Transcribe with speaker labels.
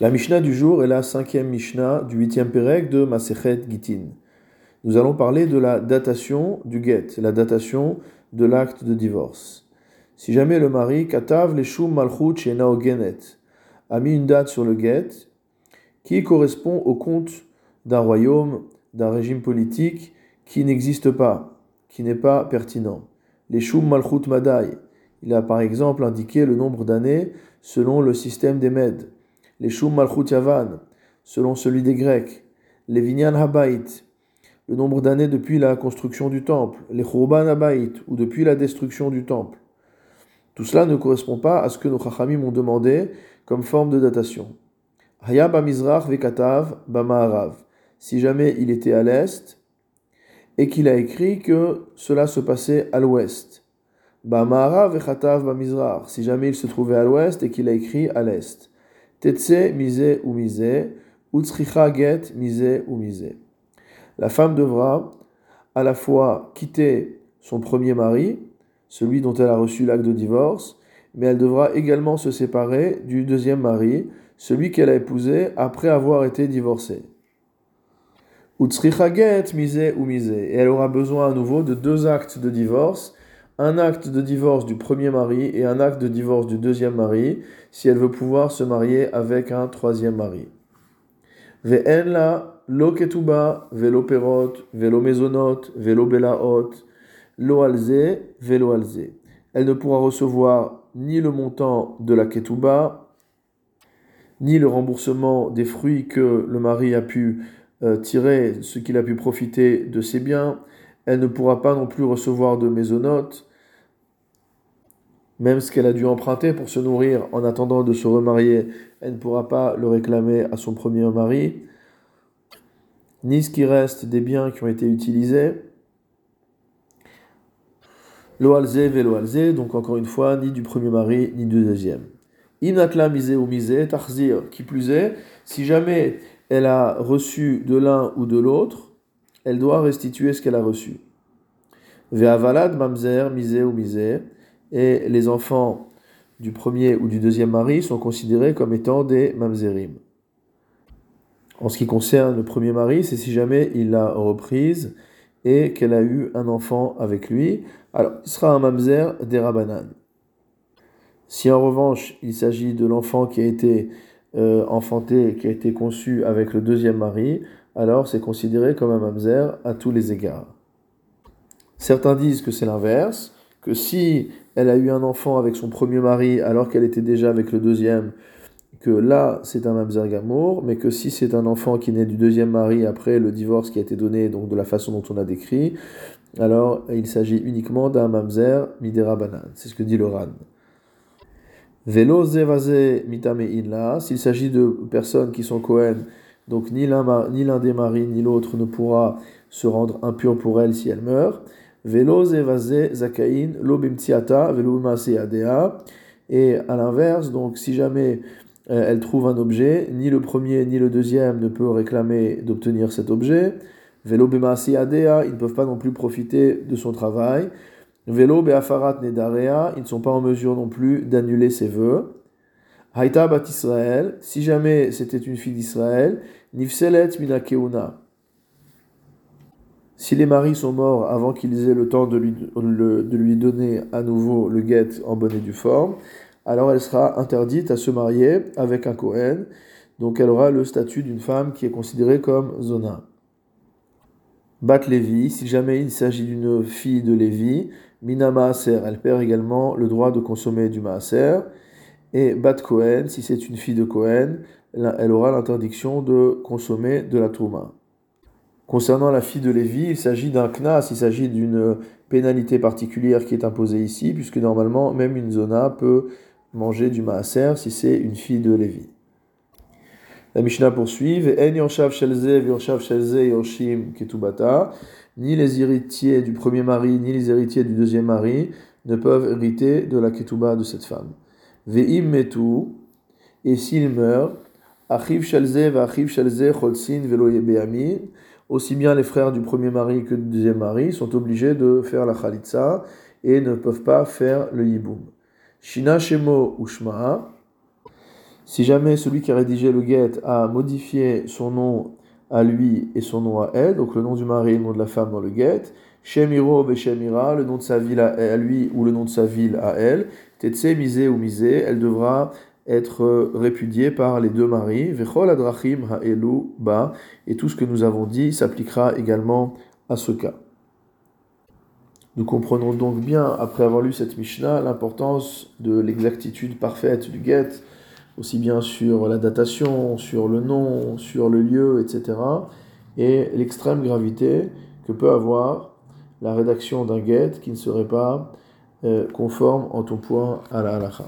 Speaker 1: La Mishnah du jour est la cinquième Mishnah du huitième Pérec de Masechet Gitin. Nous allons parler de la datation du get, la datation de l'acte de divorce. Si jamais le mari, Katav Leshum Malchut Shena Genet, a mis une date sur le get qui correspond au compte d'un royaume, d'un régime politique qui n'existe pas, qui n'est pas pertinent. Les Shum Malchut Madai, il a par exemple indiqué le nombre d'années selon le système des Mèdes les Shum Malchut Yavan, selon celui des Grecs, les Vinyan Habait, le nombre d'années depuis la construction du temple, les Churban Habait, ou depuis la destruction du temple. Tout cela ne correspond pas à ce que nos Chachamim ont demandé comme forme de datation. Hayab Mizrach Vekatav Bamaharav. Si jamais il était à l'est et qu'il a écrit que cela se passait à l'ouest. Bamaharav Vekatav Bamizrach. Si jamais il se trouvait à l'ouest et qu'il a écrit à l'est. Tetse mise ou mise, mise ou. La femme devra à la fois quitter son premier mari, celui dont elle a reçu l'acte de divorce, mais elle devra également se séparer du deuxième mari, celui qu'elle a épousé après avoir été divorcée. Utsricha get mise ou mise. Et elle aura besoin à nouveau de deux actes de divorce un acte de divorce du premier mari et un acte de divorce du deuxième mari si elle veut pouvoir se marier avec un troisième mari. Ve'en lo ketuba, velo perot, velo mezonot, velo belaot, lo alze, velo alze. Elle ne pourra recevoir ni le montant de la ketuba, ni le remboursement des fruits que le mari a pu euh, tirer, ce qu'il a pu profiter de ses biens. Elle ne pourra pas non plus recevoir de mésonotes, même ce qu'elle a dû emprunter pour se nourrir en attendant de se remarier, elle ne pourra pas le réclamer à son premier mari, ni ce qui reste des biens qui ont été utilisés. Loalze veloalze, donc encore une fois, ni du premier mari, ni du deuxième. Inatla misé ou misé, tarzir, qui plus est, si jamais elle a reçu de l'un ou de l'autre, elle doit restituer ce qu'elle a reçu. Ve'avalad mamzer, misé ou misé, et les enfants du premier ou du deuxième mari sont considérés comme étant des mamzerim. En ce qui concerne le premier mari, c'est si jamais il l'a reprise et qu'elle a eu un enfant avec lui, alors il sera un mamzer des rabanan. Si en revanche il s'agit de l'enfant qui a été euh, enfanté, qui a été conçu avec le deuxième mari, alors c'est considéré comme un mamzer à tous les égards. Certains disent que c'est l'inverse, que si elle a eu un enfant avec son premier mari alors qu'elle était déjà avec le deuxième, que là c'est un mamzer gamour, mais que si c'est un enfant qui naît du deuxième mari après le divorce qui a été donné, donc de la façon dont on a décrit, alors il s'agit uniquement d'un mamzer midera banan. C'est ce que dit le Ran. Velo zevaze mitame inla, s'il s'agit de personnes qui sont Cohen, donc ni l'un des maris ni l'autre ne pourra se rendre impur pour elle si elle meurt. Et à l'inverse, donc si jamais euh, elle trouve un objet, ni le premier ni le deuxième ne peut réclamer d'obtenir cet objet. Velo ils ne peuvent pas non plus profiter de son travail. Velo beafarat nedarea, ils ne sont pas en mesure non plus d'annuler ses vœux. Haïta bat Israël, si jamais c'était une fille d'Israël, nifselet minakeuna. Si les maris sont morts avant qu'ils aient le temps de lui, donner à nouveau le guet en bonne et due forme, alors elle sera interdite à se marier avec un Kohen, donc elle aura le statut d'une femme qui est considérée comme Zona. Bat Lévi, si jamais il s'agit d'une fille de Lévi, Mina Maaser, elle perd également le droit de consommer du Maaser. Et Bat Kohen, si c'est une fille de Kohen, elle aura l'interdiction de consommer de la Touma. Concernant la fille de Lévi, il s'agit d'un knas, il s'agit d'une pénalité particulière qui est imposée ici, puisque normalement, même une zona peut manger du maaser si c'est une fille de Lévi. La Mishnah poursuit Ni les héritiers du premier mari, ni les héritiers du deuxième mari ne peuvent hériter de la ketuba de cette femme. Ve'im metu, et s'il meurt, achiv shalze ve'achiv shalze cholsin velo aussi bien les frères du premier mari que du deuxième mari sont obligés de faire la khalitsa et ne peuvent pas faire le yiboum. Shina shemo ushma. Si jamais celui qui a rédigé le get a modifié son nom à lui et son nom à elle, donc le nom du mari et le nom de la femme dans le get, Shemiro Shemira, le nom de sa ville à lui ou le nom de sa ville à elle, Tetse misé ou misé, elle devra être répudiée par les deux maris, Vechol Adrachim Ba, et tout ce que nous avons dit s'appliquera également à ce cas. Nous comprenons donc bien, après avoir lu cette Mishnah, l'importance de l'exactitude parfaite du get, aussi bien sur la datation, sur le nom, sur le lieu, etc., et l'extrême gravité que peut avoir la rédaction d'un get qui ne serait pas euh, conforme en tout point à la halakha.